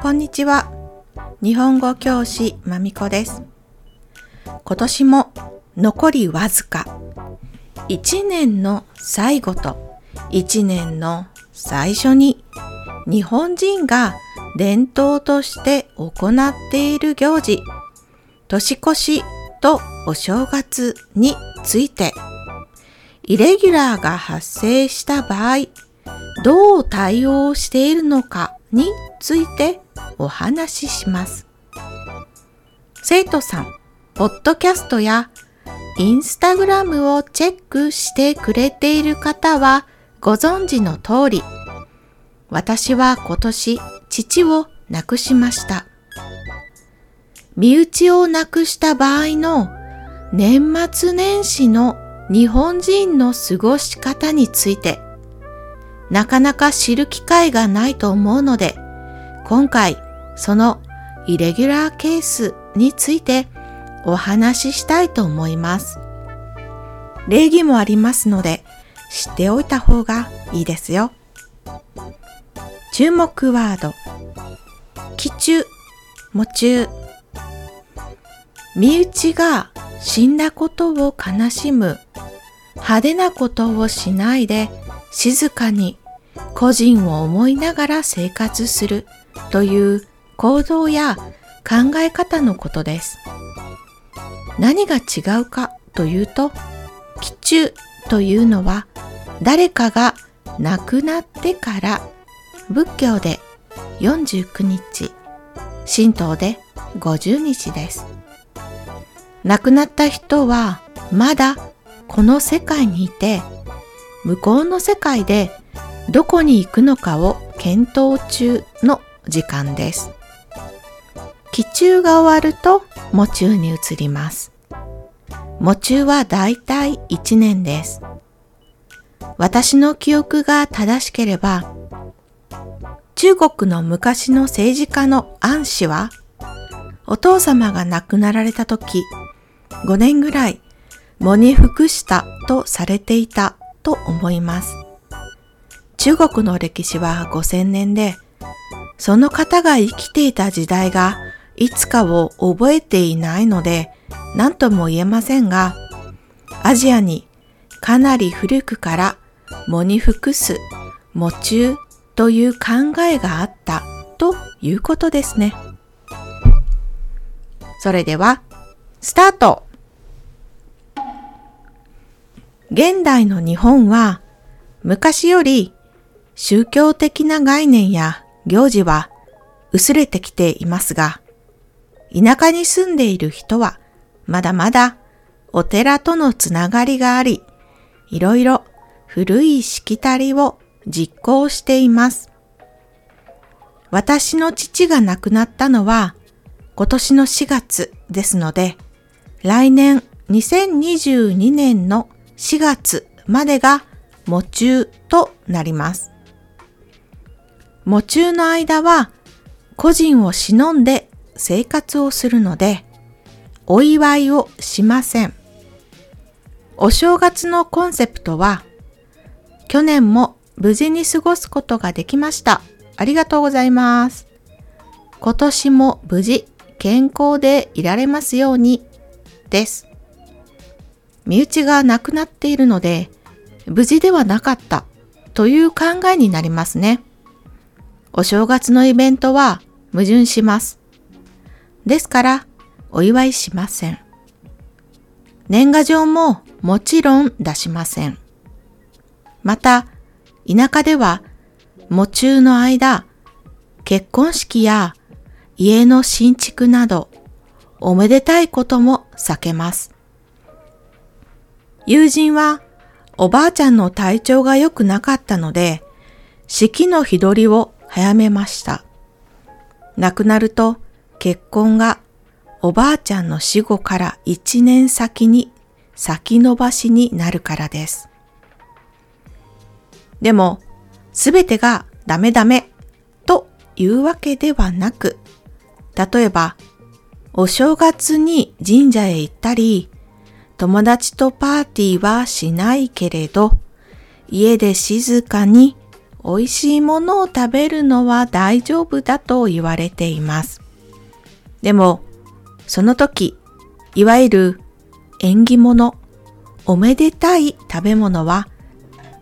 こんにちは。日本語教師まみこです。今年も残りわずか。一年の最後と一年の最初に日本人が伝統として行っている行事、年越しとお正月について、イレギュラーが発生した場合、どう対応しているのかについてお話しします。生徒さん、ポッドキャストやインスタグラムをチェックしてくれている方はご存知の通り、私は今年父を亡くしました。身内を亡くした場合の年末年始の日本人の過ごし方について、なかなか知る機会がないと思うので、今回そのイレギュラーケースについてお話ししたいと思います。礼儀もありますので知っておいた方がいいですよ。注目ワード。気中、喪中。身内が死んだことを悲しむ派手なことをしないで静かに個人を思いながら生活するという行動や考え方のことです。何が違うかというと、気中というのは誰かが亡くなってから仏教で49日、神道で50日です。亡くなった人はまだこの世界にいて、向こうの世界でどこに行くのかを検討中の時間です。気中が終わると喪中に移ります。喪中はだいたい1年です。私の記憶が正しければ、中国の昔の政治家の安氏は、お父様が亡くなられた時、5年ぐらい喪に服したとされていたと思います。中国の歴史は5000年で、その方が生きていた時代がいつかを覚えていないので何とも言えませんが、アジアにかなり古くから喪に服す、喪中という考えがあったということですね。それでは、スタート現代の日本は昔より宗教的な概念や行事は薄れてきていますが、田舎に住んでいる人はまだまだお寺とのつながりがあり、いろいろ古いしきたりを実行しています。私の父が亡くなったのは今年の4月ですので、来年2022年の4月までが喪中となります。喪中の間は個人を忍んで生活をするので、お祝いをしません。お正月のコンセプトは、去年も無事に過ごすことができました。ありがとうございます。今年も無事健康でいられますようにです。身内が亡くなっているので、無事ではなかったという考えになりますね。お正月のイベントは矛盾します。ですから、お祝いしません。年賀状ももちろん出しません。また、田舎では、喪中の間、結婚式や家の新築など、おめでたいことも避けます。友人は、おばあちゃんの体調が良くなかったので、式の日取りを早めました。亡くなると結婚がおばあちゃんの死後から一年先に先延ばしになるからです。でも、すべてがダメダメというわけではなく、例えば、お正月に神社へ行ったり、友達とパーティーはしないけれど、家で静かに美味しいものを食べるのは大丈夫だと言われています。でも、その時、いわゆる縁起物、おめでたい食べ物は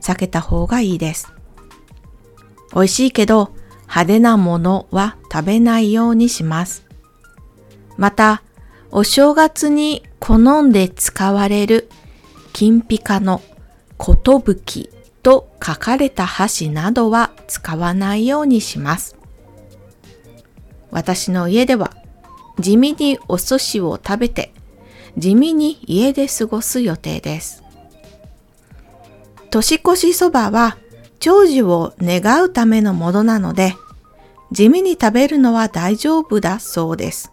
避けた方がいいです。美味しいけど派手なものは食べないようにします。また、お正月に好んで使われる金ピカのことぶきと書かれた箸などは使わないようにします。私の家では地味にお寿司を食べて地味に家で過ごす予定です。年越しそばは長寿を願うためのものなので地味に食べるのは大丈夫だそうです。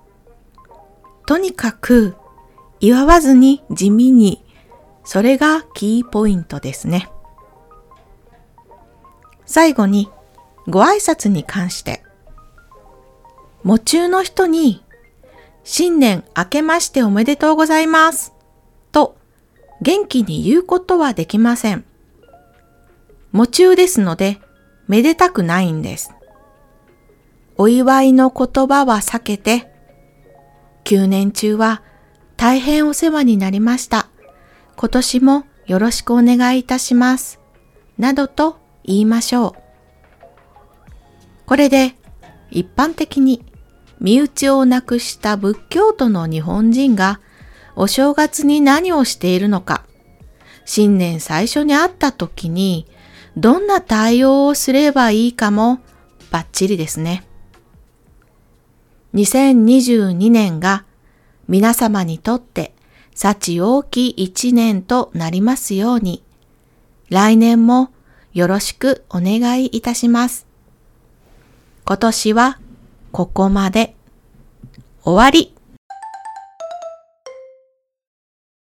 とにかく祝わずに地味にそれがキーポイントですね。最後にご挨拶に関して、夢中の人に新年明けましておめでとうございますと元気に言うことはできません。夢中ですのでめでたくないんです。お祝いの言葉は避けて、9年中は大変お世話になりました。今年もよろしくお願いいたします。などと言いましょう。これで一般的に身内を亡くした仏教徒の日本人がお正月に何をしているのか、新年最初に会った時にどんな対応をすればいいかもバッチリですね。2022年が皆様にとって幸大きい一年となりますように、来年もよろしくお願いいたします。今年はここまで終わり。